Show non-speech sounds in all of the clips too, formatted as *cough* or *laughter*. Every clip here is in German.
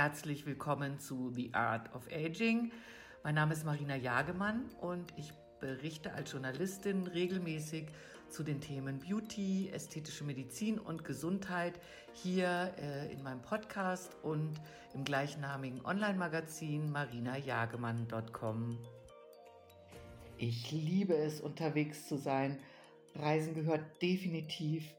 Herzlich willkommen zu The Art of Aging. Mein Name ist Marina Jagemann und ich berichte als Journalistin regelmäßig zu den Themen Beauty, ästhetische Medizin und Gesundheit hier äh, in meinem Podcast und im gleichnamigen Online-Magazin marinajagemann.com. Ich liebe es, unterwegs zu sein. Reisen gehört definitiv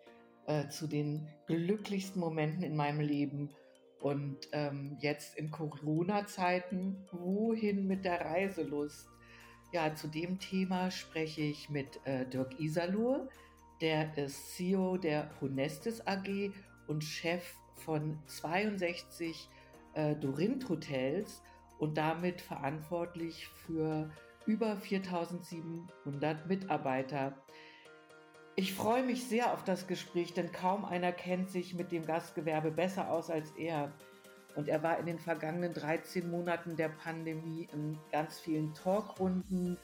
äh, zu den glücklichsten Momenten in meinem Leben. Und ähm, jetzt in Corona-Zeiten, wohin mit der Reiselust? Ja, zu dem Thema spreche ich mit äh, Dirk Iserloh. Der ist CEO der Honestis AG und Chef von 62 äh, Dorint Hotels und damit verantwortlich für über 4700 Mitarbeiter. Ich freue mich sehr auf das Gespräch, denn kaum einer kennt sich mit dem Gastgewerbe besser aus als er. Und er war in den vergangenen 13 Monaten der Pandemie in ganz vielen Talkrunden,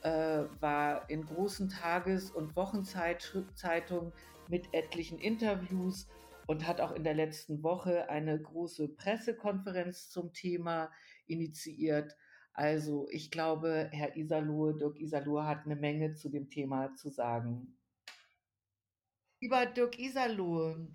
äh, war in großen Tages- und Wochenzeitungen mit etlichen Interviews und hat auch in der letzten Woche eine große Pressekonferenz zum Thema initiiert. Also ich glaube, Herr Isalohe, Dirk Isalohe hat eine Menge zu dem Thema zu sagen. Lieber Dirk Isalohe,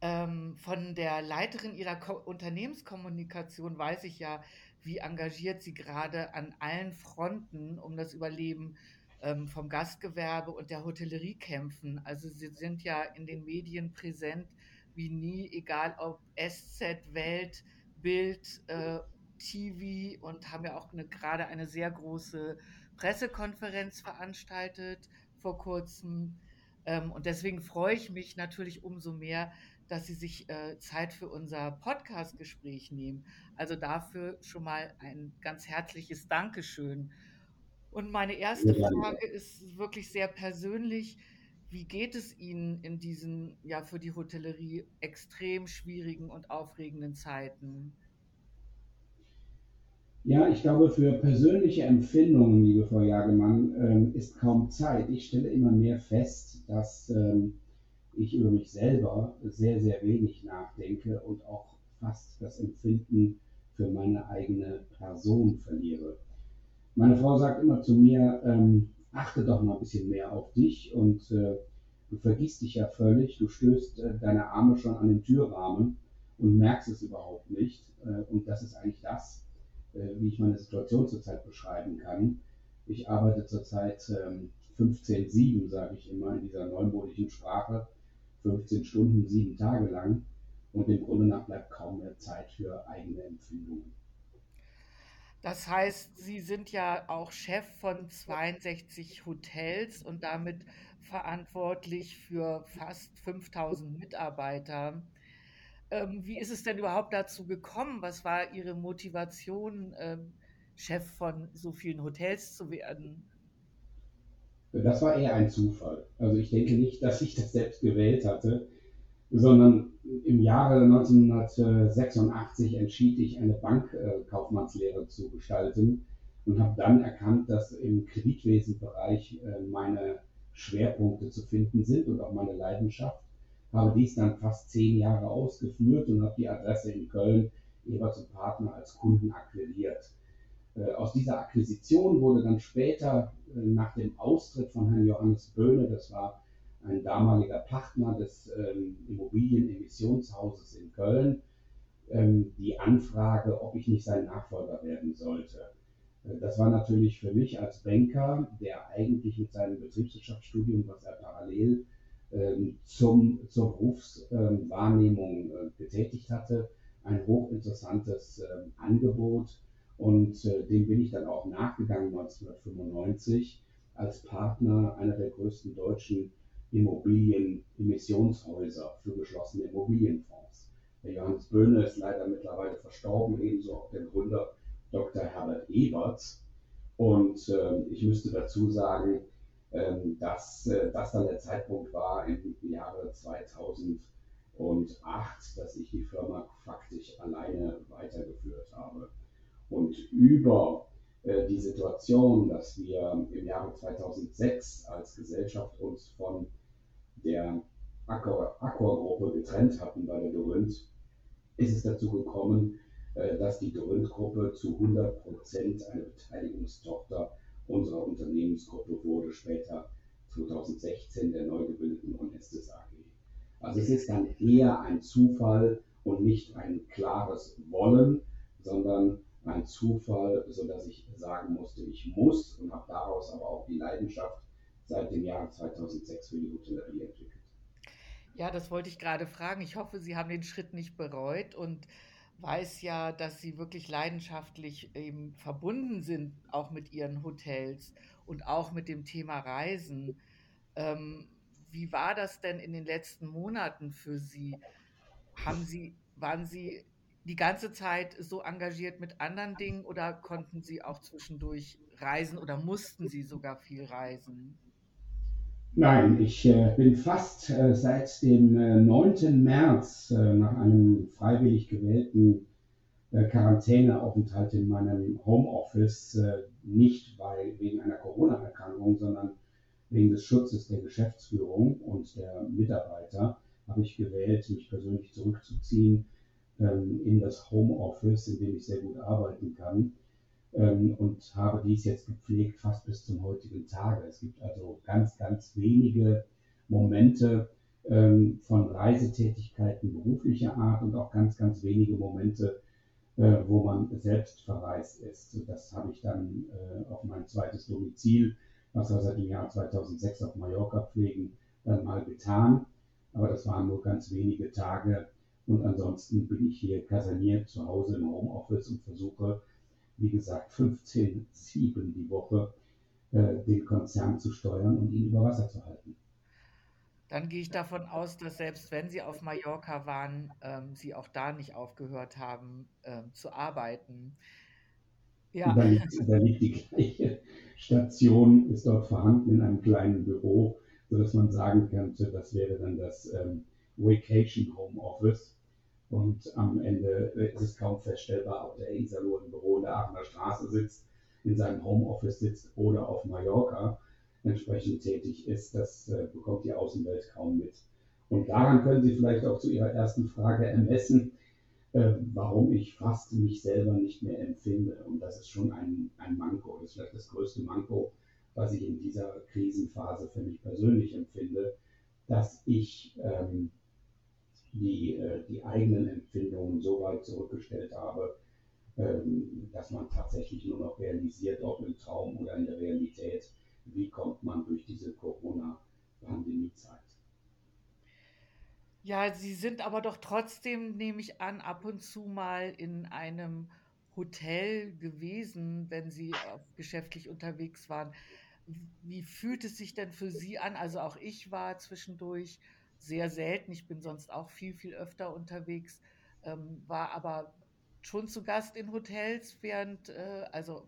ähm, von der Leiterin Ihrer Ko Unternehmenskommunikation weiß ich ja, wie engagiert Sie gerade an allen Fronten um das Überleben ähm, vom Gastgewerbe und der Hotellerie kämpfen. Also Sie sind ja in den Medien präsent wie nie, egal ob SZ, Welt, Bild, äh, TV und haben ja auch eine, gerade eine sehr große Pressekonferenz veranstaltet vor kurzem. Ähm, und deswegen freue ich mich natürlich umso mehr, dass Sie sich äh, Zeit für unser Podcast-Gespräch nehmen. Also dafür schon mal ein ganz herzliches Dankeschön. Und meine erste Frage ist wirklich sehr persönlich. Wie geht es Ihnen in diesen, ja, für die Hotellerie extrem schwierigen und aufregenden Zeiten? Ja, ich glaube, für persönliche Empfindungen, liebe Frau Jagemann, ähm, ist kaum Zeit. Ich stelle immer mehr fest, dass ähm, ich über mich selber sehr, sehr wenig nachdenke und auch fast das Empfinden für meine eigene Person verliere. Meine Frau sagt immer zu mir, ähm, achte doch mal ein bisschen mehr auf dich und äh, du vergisst dich ja völlig, du stößt äh, deine Arme schon an den Türrahmen und merkst es überhaupt nicht. Äh, und das ist eigentlich das, wie ich meine Situation zurzeit beschreiben kann. Ich arbeite zurzeit ähm, 15-7, sage ich immer, in dieser neumodischen Sprache 15 Stunden, sieben Tage lang. Und im Grunde nach bleibt kaum mehr Zeit für eigene Empfindungen. Das heißt, Sie sind ja auch Chef von 62 Hotels und damit verantwortlich für fast 5000 Mitarbeiter. Ähm, wie ist es denn überhaupt dazu gekommen? Was war Ihre Motivation, ähm, Chef von so vielen Hotels zu werden? Das war eher ein Zufall. Also ich denke nicht, dass ich das selbst gewählt hatte, sondern im Jahre 1986 entschied ich, eine Bankkaufmannslehre zu gestalten und habe dann erkannt, dass im Kreditwesenbereich äh, meine Schwerpunkte zu finden sind und auch meine Leidenschaft. Habe dies dann fast zehn Jahre ausgeführt und habe die Adresse in Köln jeweils zum Partner als Kunden akquiriert. Äh, aus dieser Akquisition wurde dann später äh, nach dem Austritt von Herrn Johannes Böhne, das war ein damaliger Partner des ähm, Immobilienemissionshauses in Köln, ähm, die Anfrage, ob ich nicht sein Nachfolger werden sollte. Äh, das war natürlich für mich als Banker, der eigentlich mit seinem Betriebswirtschaftsstudium, was er parallel zum, zur Berufswahrnehmung äh, getätigt hatte, ein hochinteressantes äh, Angebot und äh, dem bin ich dann auch nachgegangen 1995 als Partner einer der größten deutschen Immobilienemissionshäuser für geschlossene Immobilienfonds. Der Johannes Böhne ist leider mittlerweile verstorben, ebenso auch der Gründer Dr. Herbert Ebert. Und äh, ich müsste dazu sagen, ähm, dass äh, das dann der Zeitpunkt war im Jahre 2008, dass ich die Firma faktisch alleine weitergeführt habe. Und über äh, die Situation, dass wir im Jahre 2006 als Gesellschaft uns von der Accor-Gruppe getrennt hatten bei der Dorinth, ist es dazu gekommen, äh, dass die Gründgruppe zu 100 Prozent eine Beteiligungstochter unserer Unternehmensgruppe wurde, später 2016 der neu gebildeten Onestes AG. Also es ist dann eher ein Zufall und nicht ein klares Wollen, sondern ein Zufall, sodass ich sagen musste, ich muss und habe daraus aber auch die Leidenschaft seit dem Jahr 2006 für die Hotellerie entwickelt. Ja, das wollte ich gerade fragen. Ich hoffe, Sie haben den Schritt nicht bereut und weiß ja, dass Sie wirklich leidenschaftlich eben verbunden sind, auch mit Ihren Hotels und auch mit dem Thema Reisen. Ähm, wie war das denn in den letzten Monaten für Sie? Haben Sie, waren Sie die ganze Zeit so engagiert mit anderen Dingen oder konnten Sie auch zwischendurch reisen oder mussten Sie sogar viel reisen? Nein, ich äh, bin fast äh, seit dem äh, 9. März äh, nach einem freiwillig gewählten äh, Quarantäneaufenthalt in meinem Homeoffice, äh, nicht weil, wegen einer Corona-Erkrankung, sondern wegen des Schutzes der Geschäftsführung und der Mitarbeiter, habe ich gewählt, mich persönlich zurückzuziehen ähm, in das Homeoffice, in dem ich sehr gut arbeiten kann und habe dies jetzt gepflegt fast bis zum heutigen Tage. Es gibt also ganz, ganz wenige Momente ähm, von Reisetätigkeiten beruflicher Art und auch ganz, ganz wenige Momente, äh, wo man selbst verreist ist. Das habe ich dann äh, auf mein zweites Domizil, was wir seit dem Jahr 2006 auf Mallorca pflegen, dann mal getan. Aber das waren nur ganz wenige Tage. Und ansonsten bin ich hier kaserniert zu Hause im Homeoffice und versuche wie gesagt, 15, 7 die Woche äh, den Konzern zu steuern und ihn über Wasser zu halten. Dann gehe ich davon aus, dass selbst wenn Sie auf Mallorca waren, ähm, Sie auch da nicht aufgehört haben ähm, zu arbeiten. Ja. Da, liegt, da liegt die gleiche Station, ist dort vorhanden in einem kleinen Büro, sodass man sagen könnte, das wäre dann das ähm, Vacation Home Office. Und am Ende ist es kaum feststellbar, ob der Isalo im Büro in der Aachener Straße sitzt, in seinem Homeoffice sitzt oder auf Mallorca entsprechend tätig ist. Das äh, bekommt die Außenwelt kaum mit. Und daran können Sie vielleicht auch zu Ihrer ersten Frage ermessen, äh, warum ich fast mich selber nicht mehr empfinde. Und das ist schon ein, ein Manko. Das ist vielleicht das größte Manko, was ich in dieser Krisenphase für mich persönlich empfinde, dass ich ähm, die, äh, die eigenen Empfindungen so weit zurückgestellt habe, ähm, dass man tatsächlich nur noch realisiert, ob im Traum oder in der Realität, wie kommt man durch diese Corona-Pandemie-Zeit. Ja, Sie sind aber doch trotzdem, nehme ich an, ab und zu mal in einem Hotel gewesen, wenn Sie geschäftlich unterwegs waren. Wie fühlt es sich denn für Sie an? Also auch ich war zwischendurch sehr selten. Ich bin sonst auch viel, viel öfter unterwegs, ähm, war aber schon zu Gast in Hotels, während, äh, also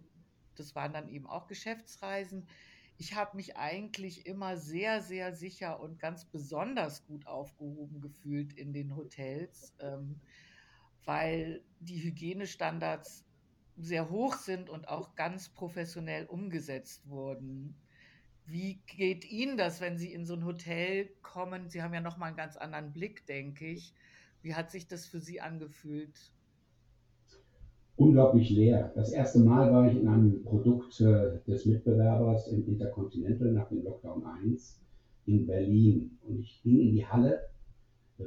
das waren dann eben auch Geschäftsreisen. Ich habe mich eigentlich immer sehr, sehr sicher und ganz besonders gut aufgehoben gefühlt in den Hotels, ähm, weil die Hygienestandards sehr hoch sind und auch ganz professionell umgesetzt wurden. Wie geht Ihnen das, wenn Sie in so ein Hotel kommen? Sie haben ja noch mal einen ganz anderen Blick, denke ich. Wie hat sich das für Sie angefühlt? Unglaublich leer. Das erste Mal war ich in einem Produkt äh, des Mitbewerbers im Intercontinental nach dem Lockdown 1 in Berlin. Und ich ging in die Halle,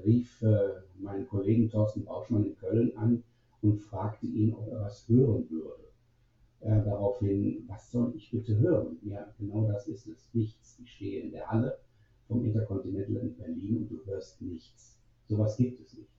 rief äh, meinen Kollegen Thorsten Bauschmann in Köln an und fragte ihn, ob er was hören würde äh, daraufhin, was soll ich bitte hören? Ja, genau das ist es. Nichts. Ich stehe in der Halle vom Intercontinental in Berlin und du hörst nichts. Sowas gibt es nicht.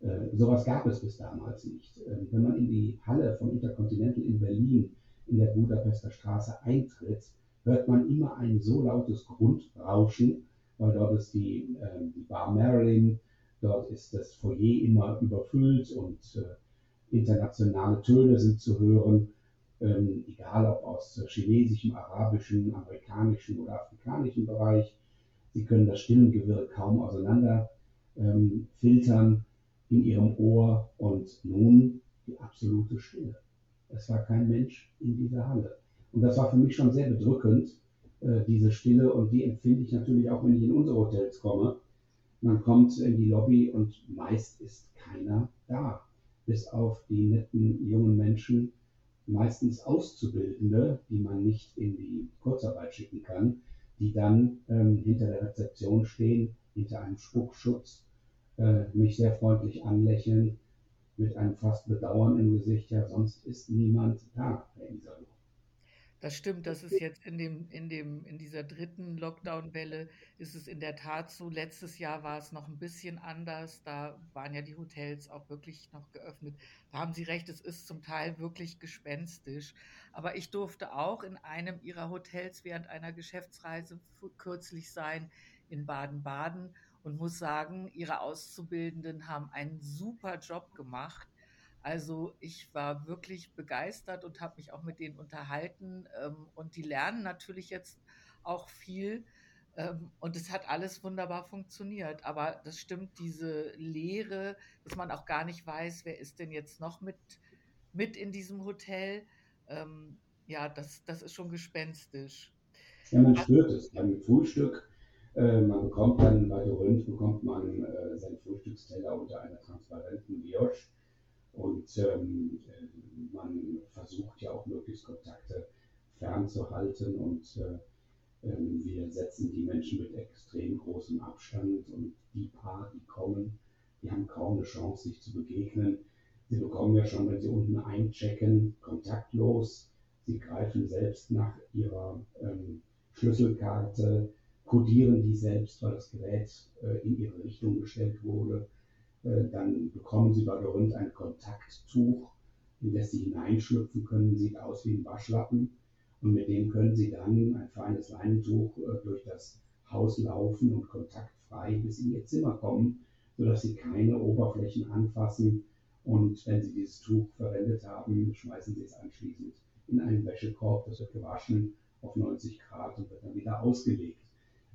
Äh, sowas gab es bis damals nicht. Äh, wenn man in die Halle vom Intercontinental in Berlin in der Budapester Straße eintritt, hört man immer ein so lautes Grundrauschen, weil dort ist die, äh, die Bar Marilyn, dort ist das Foyer immer überfüllt und äh, internationale Töne sind zu hören ähm, egal ob aus chinesischem, arabischem, amerikanischem oder afrikanischem Bereich. Sie können das Stimmengewirr kaum auseinander ähm, filtern in ihrem Ohr und nun die absolute Stille. Es war kein Mensch in dieser Halle. Und das war für mich schon sehr bedrückend, äh, diese Stille. Und die empfinde ich natürlich auch, wenn ich in unsere Hotels komme. Man kommt in die Lobby und meist ist keiner da. bis auf die netten jungen Menschen, meistens Auszubildende, die man nicht in die Kurzarbeit schicken kann, die dann ähm, hinter der Rezeption stehen, hinter einem Spuckschutz, äh, mich sehr freundlich anlächeln, mit einem fast Bedauern im Gesicht, ja, sonst ist niemand da, Herr Iserloh. Das stimmt, das ist jetzt in dem, in dem, in dieser dritten Lockdown-Welle ist es in der Tat so. Letztes Jahr war es noch ein bisschen anders. Da waren ja die Hotels auch wirklich noch geöffnet. Da haben Sie recht, es ist zum Teil wirklich gespenstisch. Aber ich durfte auch in einem Ihrer Hotels während einer Geschäftsreise kürzlich sein in Baden-Baden und muss sagen, Ihre Auszubildenden haben einen super Job gemacht also ich war wirklich begeistert und habe mich auch mit denen unterhalten. Ähm, und die lernen natürlich jetzt auch viel. Ähm, und es hat alles wunderbar funktioniert. Aber das stimmt, diese Lehre, dass man auch gar nicht weiß, wer ist denn jetzt noch mit, mit in diesem Hotel. Ähm, ja, das, das ist schon gespenstisch. Ja, man spürt es. Beim Frühstück, äh, man bekommt dann bei der Rönt bekommt man äh, seinen Frühstücksteller unter einer transparenten Brioche und ähm, man versucht ja auch möglichst Kontakte fernzuhalten und äh, äh, wir setzen die Menschen mit extrem großem Abstand und die paar, die kommen, die haben kaum eine Chance, sich zu begegnen. Sie bekommen ja schon, wenn sie unten einchecken, kontaktlos. Sie greifen selbst nach ihrer ähm, Schlüsselkarte, kodieren die selbst, weil das Gerät äh, in ihre Richtung gestellt wurde. Äh, dann bekommen Sie bei Rund ein Kontakttuch, in das Sie hineinschlüpfen können, sieht aus wie ein Waschlappen. Und mit dem können Sie dann ein feines Leinentuch äh, durch das Haus laufen und kontaktfrei bis in Ihr Zimmer kommen, sodass Sie keine Oberflächen anfassen. Und wenn Sie dieses Tuch verwendet haben, schmeißen Sie es anschließend in einen Wäschekorb. Das wird gewaschen auf 90 Grad und wird dann wieder ausgelegt.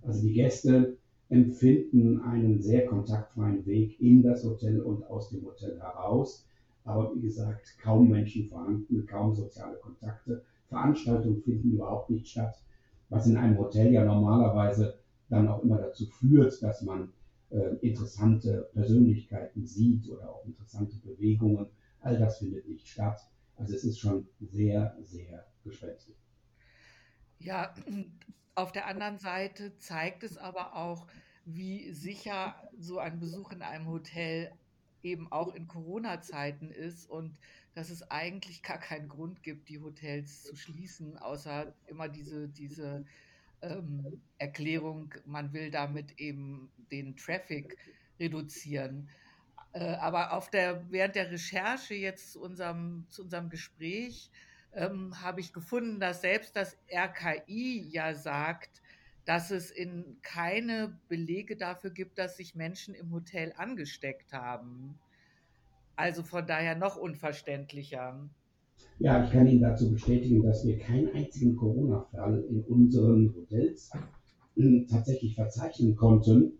Also die Gäste empfinden einen sehr kontaktfreien Weg in das Hotel und aus dem Hotel heraus. Aber wie gesagt, kaum Menschen vorhanden, kaum soziale Kontakte. Veranstaltungen finden überhaupt nicht statt, was in einem Hotel ja normalerweise dann auch immer dazu führt, dass man äh, interessante Persönlichkeiten sieht oder auch interessante Bewegungen. All das findet nicht statt. Also es ist schon sehr, sehr gespenstig. Ja, auf der anderen Seite zeigt es aber auch, wie sicher so ein Besuch in einem Hotel eben auch in Corona-Zeiten ist und dass es eigentlich gar keinen Grund gibt, die Hotels zu schließen, außer immer diese, diese ähm, Erklärung, man will damit eben den Traffic reduzieren. Äh, aber auf der, während der Recherche jetzt zu unserem, zu unserem Gespräch ähm, habe ich gefunden, dass selbst das RKI ja sagt, dass es in keine Belege dafür gibt, dass sich Menschen im Hotel angesteckt haben. Also von daher noch unverständlicher. Ja, ich kann Ihnen dazu bestätigen, dass wir keinen einzigen Corona-Fall in unseren Hotels äh, tatsächlich verzeichnen konnten.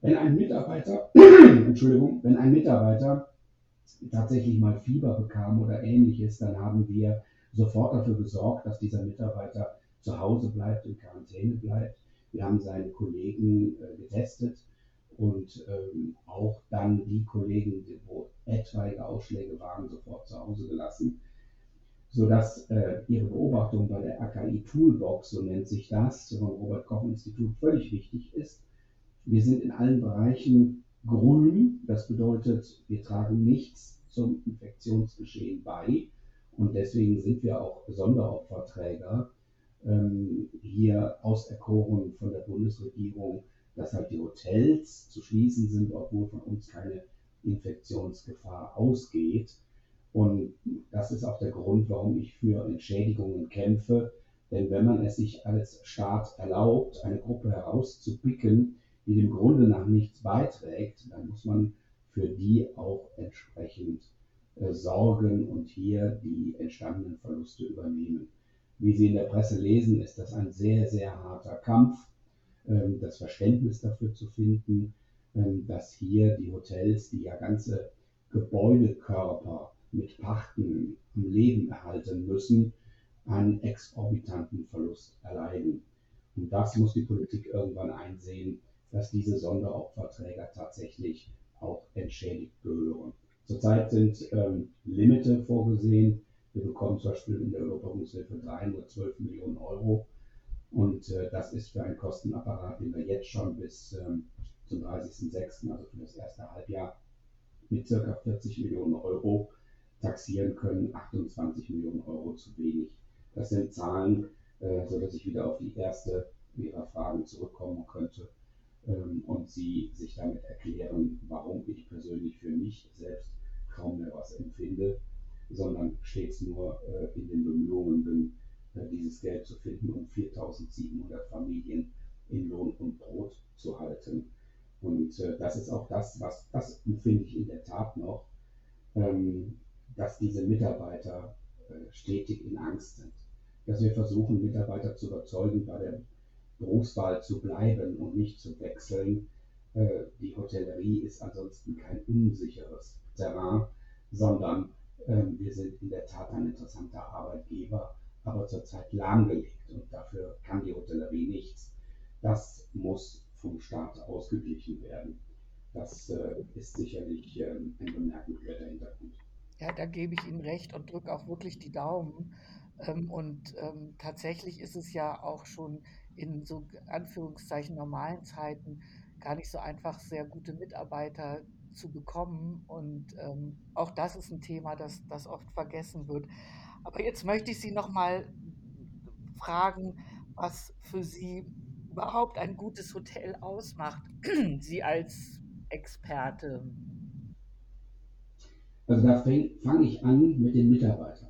Wenn ein Mitarbeiter, *clears throat* Entschuldigung, wenn ein Mitarbeiter tatsächlich mal Fieber bekam oder ähnliches, dann haben wir sofort dafür gesorgt, dass dieser Mitarbeiter zu Hause bleibt, in Quarantäne bleibt. Wir haben seine Kollegen äh, getestet und ähm, auch dann die Kollegen, wo etwaige Ausschläge waren, sofort zu Hause gelassen, sodass äh, Ihre Beobachtung bei der AKI Toolbox, so nennt sich das, vom Robert Koch Institut, völlig wichtig ist. Wir sind in allen Bereichen grün, das bedeutet, wir tragen nichts zum Infektionsgeschehen bei und deswegen sind wir auch Sonderopferträger ähm, hier auserkoren von der Bundesregierung, dass halt die Hotels zu schließen sind, obwohl von uns keine Infektionsgefahr ausgeht. Und das ist auch der Grund, warum ich für Entschädigungen kämpfe. Denn wenn man es sich als Staat erlaubt, eine Gruppe herauszupicken, die dem Grunde nach nichts beiträgt, dann muss man für die auch entsprechend sorgen und hier die entstandenen Verluste übernehmen wie Sie in der Presse lesen, ist das ein sehr, sehr harter Kampf, ähm, das Verständnis dafür zu finden, ähm, dass hier die Hotels, die ja ganze Gebäudekörper mit Pachten am Leben erhalten müssen, einen exorbitanten Verlust erleiden. Und das muss die Politik irgendwann einsehen, dass diese Sonderopferträger tatsächlich auch entschädigt gehören. Zurzeit sind ähm, Limite vorgesehen. Wir bekommen zum Beispiel in der Überbrückungshilfe 3 nur 12 Millionen Euro. Und äh, das ist für einen Kostenapparat, den wir jetzt schon bis ähm, zum 30.06., also für das erste Halbjahr, mit ca. 40 Millionen Euro taxieren können, 28 Millionen Euro zu wenig. Das sind Zahlen, äh, sodass ich wieder auf die erste Ihrer Fragen zurückkommen könnte ähm, und Sie sich damit erklären, warum ich persönlich für mich selbst empfinde, sondern stets nur äh, in den Bemühungen bin, äh, dieses Geld zu finden, um 4.700 Familien in Lohn und Brot zu halten. Und äh, das ist auch das, was, das empfinde ich in der Tat noch, ähm, dass diese Mitarbeiter äh, stetig in Angst sind. Dass wir versuchen, Mitarbeiter zu überzeugen, bei der Berufswahl zu bleiben und nicht zu wechseln. Äh, die Hotellerie ist ansonsten kein unsicheres Terrain, sondern ähm, wir sind in der Tat ein interessanter Arbeitgeber, aber zurzeit lahmgelegt und dafür kann die Hotellerie nichts. Das muss vom Staat ausgeglichen werden. Das äh, ist sicherlich ähm, ein bemerkenswerter Hintergrund. Ja, da gebe ich Ihnen recht und drücke auch wirklich die Daumen. Ähm, und ähm, tatsächlich ist es ja auch schon in so Anführungszeichen normalen Zeiten gar nicht so einfach, sehr gute Mitarbeiter zu bekommen. Und ähm, auch das ist ein Thema, das, das oft vergessen wird. Aber jetzt möchte ich Sie noch mal fragen, was für Sie überhaupt ein gutes Hotel ausmacht, *clears throat* Sie als Experte. Also da fange ich an mit den Mitarbeitern.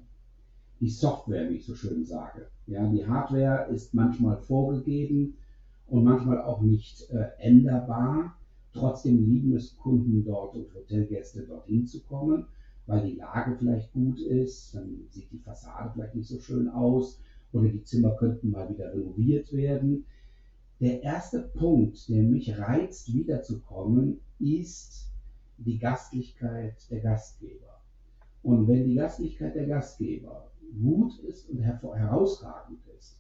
Die Software, wie ich so schön sage. Ja, die Hardware ist manchmal vorgegeben und manchmal auch nicht äh, änderbar. Trotzdem lieben es Kunden dort und Hotelgäste dorthin zu kommen, weil die Lage vielleicht gut ist, dann sieht die Fassade vielleicht nicht so schön aus oder die Zimmer könnten mal wieder renoviert werden. Der erste Punkt, der mich reizt, wiederzukommen, ist die Gastlichkeit der Gastgeber. Und wenn die Gastlichkeit der Gastgeber gut ist und herausragend ist,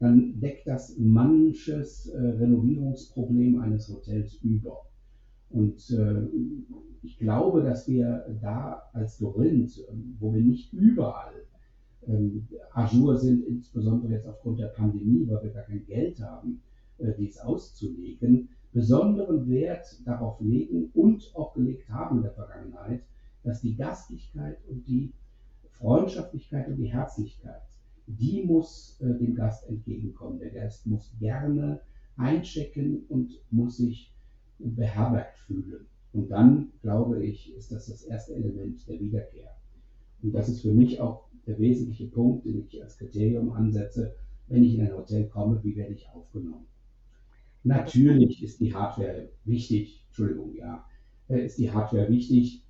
dann deckt das manches äh, Renovierungsproblem eines Hotels über. Und äh, ich glaube, dass wir da als Dorinth, wo wir nicht überall ähm, Azure sind, insbesondere jetzt aufgrund der Pandemie, weil wir gar kein Geld haben, äh, dies auszulegen, besonderen Wert darauf legen und auch gelegt haben in der Vergangenheit, dass die Gastlichkeit und die Freundschaftlichkeit und die Herzlichkeit, die muss äh, dem Gast entgegenkommen. Der Gast muss gerne einchecken und muss sich beherbergt fühlen. Und dann, glaube ich, ist das das erste Element der Wiederkehr. Und das ist für mich auch der wesentliche Punkt, den ich als Kriterium ansetze, wenn ich in ein Hotel komme, wie werde ich aufgenommen. Natürlich ist die Hardware wichtig, Entschuldigung, ja, äh, ist die Hardware wichtig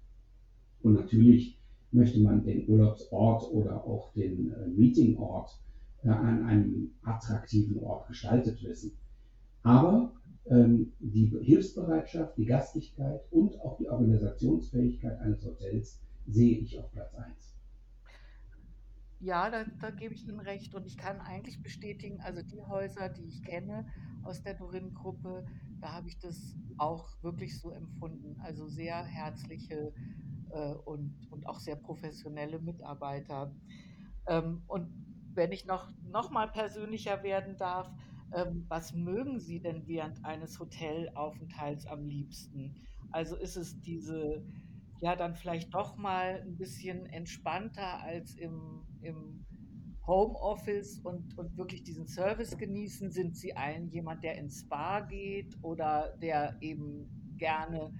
und natürlich möchte man den Urlaubsort oder auch den äh, Meetingort äh, an einem attraktiven Ort gestaltet wissen. Aber die Hilfsbereitschaft, die Gastlichkeit und auch die Organisationsfähigkeit eines Hotels sehe ich auf Platz 1. Ja, da, da, gebe ich Ihnen recht. Und ich kann eigentlich bestätigen, also die Häuser, die ich kenne aus der Dorin-Gruppe, da habe ich das auch wirklich so empfunden. Also sehr herzliche äh, und, und auch sehr professionelle Mitarbeiter. Ähm, und wenn ich noch, noch mal persönlicher werden darf, ähm, was mögen Sie denn während eines Hotelaufenthalts am liebsten? Also ist es diese, ja, dann vielleicht doch mal ein bisschen entspannter als im, im Homeoffice und, und wirklich diesen Service genießen? Sind Sie ein jemand, der ins Spa geht oder der eben gerne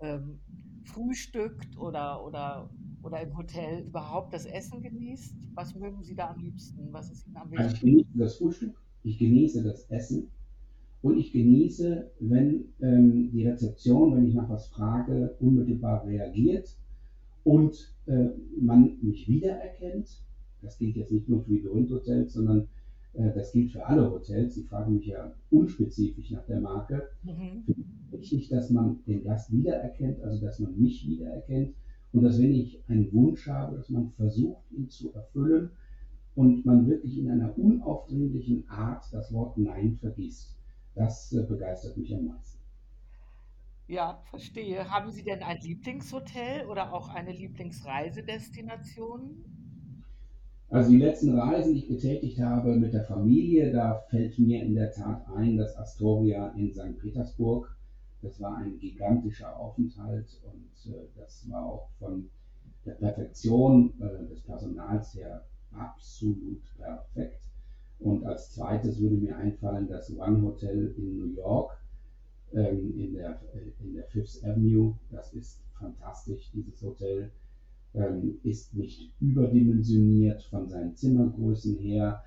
ähm, frühstückt oder, oder, oder im Hotel überhaupt das Essen genießt? Was mögen Sie da am liebsten? Was ist Ihnen am wichtigsten? Also ich genieße das Frühstück, ich genieße das Essen und ich genieße, wenn ähm, die Rezeption, wenn ich nach was frage, unmittelbar reagiert und äh, man mich wiedererkennt. Das gilt jetzt nicht nur für die Hotels, sondern äh, das gilt für alle Hotels. Sie fragen mich ja unspezifisch nach der Marke. Mhm. Wichtig, dass man den Gast wiedererkennt, also dass man mich wiedererkennt und dass wenn ich einen Wunsch habe, dass man versucht, ihn zu erfüllen und man wirklich in einer unaufdringlichen Art das Wort Nein vergisst. Das äh, begeistert mich am meisten. Ja, verstehe. Haben Sie denn ein Lieblingshotel oder auch eine Lieblingsreisedestination? Also die letzten Reisen, die ich getätigt habe mit der Familie, da fällt mir in der Tat ein, das Astoria in St. Petersburg. Das war ein gigantischer Aufenthalt und äh, das war auch von der Perfektion äh, des Personals her absolut perfekt. Und als zweites würde mir einfallen das One Hotel in New York ähm, in, der, äh, in der Fifth Avenue. Das ist fantastisch, dieses Hotel ähm, ist nicht überdimensioniert von seinen Zimmergrößen her,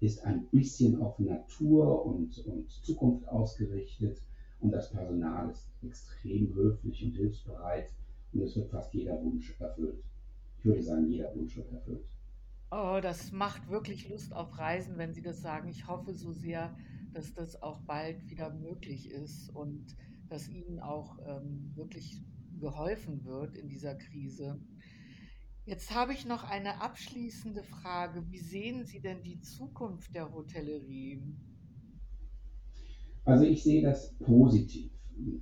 ist ein bisschen auf Natur und, und Zukunft ausgerichtet und das Personal ist extrem höflich und hilfsbereit und es wird fast jeder Wunsch erfüllt. Ich würde sagen, jeder Wunsch wird erfüllt. Oh, das macht wirklich Lust auf Reisen, wenn Sie das sagen. Ich hoffe so sehr, dass das auch bald wieder möglich ist und dass Ihnen auch ähm, wirklich geholfen wird in dieser Krise. Jetzt habe ich noch eine abschließende Frage. Wie sehen Sie denn die Zukunft der Hotellerie? Also ich sehe das positiv.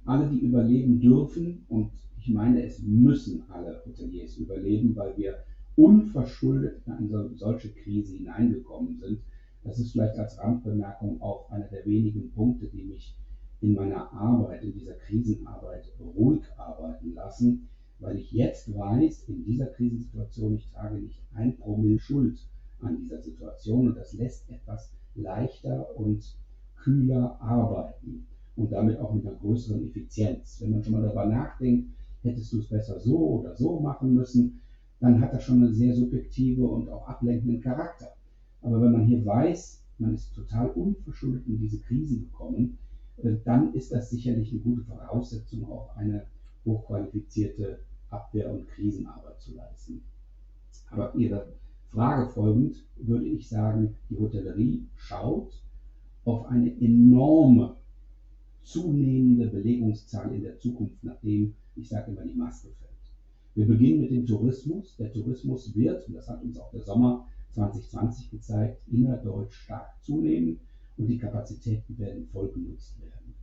Alle, die überleben dürfen, und ich meine, es müssen alle Hoteliers überleben, weil wir unverschuldet in eine solche Krise hineingekommen sind. Das ist vielleicht als Randbemerkung auch einer der wenigen Punkte, die mich in meiner Arbeit, in dieser Krisenarbeit ruhig arbeiten lassen, weil ich jetzt weiß, in dieser Krisensituation, ich trage nicht ein Promille Schuld an dieser Situation und das lässt etwas leichter und kühler arbeiten und damit auch mit einer größeren Effizienz. Wenn man schon mal darüber nachdenkt, hättest du es besser so oder so machen müssen, dann hat das schon einen sehr subjektive und auch ablenkenden Charakter. Aber wenn man hier weiß, man ist total unverschuldet in diese Krise gekommen, äh, dann ist das sicherlich eine gute Voraussetzung, auch eine hochqualifizierte Abwehr- und Krisenarbeit zu leisten. Aber Ihrer Frage folgend würde ich sagen, die Hotellerie schaut auf eine enorme zunehmende Belegungszahl in der Zukunft, nachdem, ich sage immer, die Maske fällt. Wir beginnen mit dem Tourismus. Der Tourismus wird, und das hat uns auch der Sommer 2020 gezeigt, innerdeutsch stark zunehmen und die Kapazitäten werden voll genutzt werden.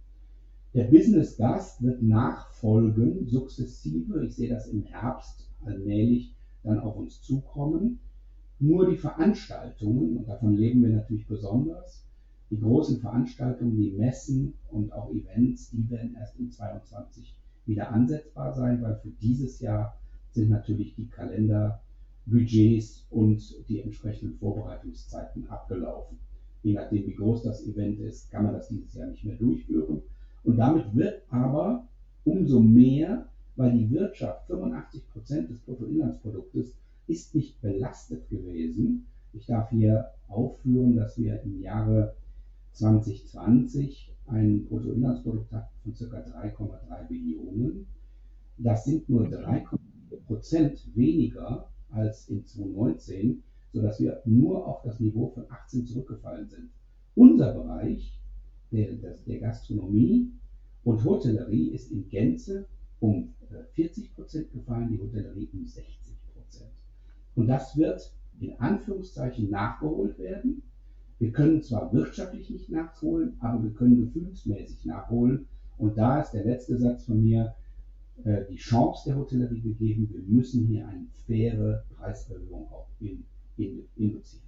Der Business Gast wird nachfolgen, sukzessive. Ich sehe das im Herbst allmählich dann auf uns zukommen. Nur die Veranstaltungen, und davon leben wir natürlich besonders, die großen Veranstaltungen, die Messen und auch Events, die werden erst in 2022 wieder ansetzbar sein, weil für dieses Jahr sind natürlich die Kalenderbudgets und die entsprechenden Vorbereitungszeiten abgelaufen. Je nachdem, wie groß das Event ist, kann man das dieses Jahr nicht mehr durchführen. Und damit wird aber umso mehr, weil die Wirtschaft 85 Prozent des Bruttoinlandsproduktes ist nicht belastet gewesen. Ich darf hier aufführen, dass wir im Jahre 2020 ein Bruttoinlandsprodukt hatten von ca. 3,3 Billionen. Das sind nur 3,4 Prozent weniger als in 2019, sodass wir nur auf das Niveau von 18 zurückgefallen sind. Unser Bereich der, der Gastronomie und Hotellerie ist in Gänze um 40 äh, Prozent gefallen, die Hotellerie um 60 Prozent. Und das wird in Anführungszeichen nachgeholt werden. Wir können zwar wirtschaftlich nicht nachholen, aber wir können gefühlsmäßig nachholen. Und da ist der letzte Satz von mir, die Chance der Hotellerie gegeben. Wir müssen hier eine faire Preiserhöhung auch in, in, induzieren.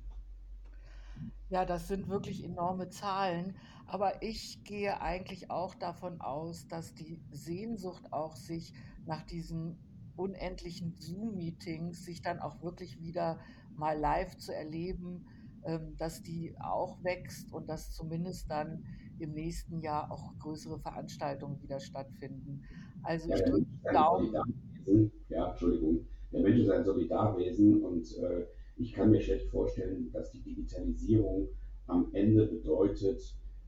Ja, das sind wirklich enorme Zahlen. Aber ich gehe eigentlich auch davon aus, dass die Sehnsucht auch sich nach diesen unendlichen Zoom-Meetings, sich dann auch wirklich wieder mal live zu erleben, ähm, dass die auch wächst und dass zumindest dann im nächsten Jahr auch größere Veranstaltungen wieder stattfinden. Also Ja, ich der drücke Mensch die ist ein Daumen. Solidarwesen. Ja, Entschuldigung. Der Mensch ist ein Solidarwesen und äh, ich kann mir schlecht vorstellen, dass die Digitalisierung am Ende bedeutet,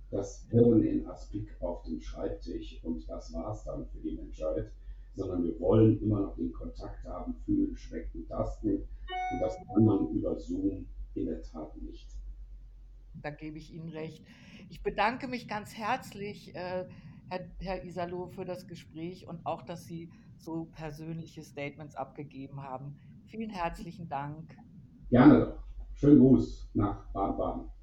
das Hirn in Aspik auf dem Schreibtisch und das war's dann für die Menschheit, sondern wir wollen immer noch den Kontakt haben, fühlen, schmecken, tasten und das kann man über Zoom in der Tat nicht. Da gebe ich Ihnen recht. Ich bedanke mich ganz herzlich, äh, Herr, Herr Isalo, für das Gespräch und auch, dass Sie so persönliche Statements abgegeben haben. Vielen herzlichen Dank. Gerne. Schönen Gruß nach Baden-Baden.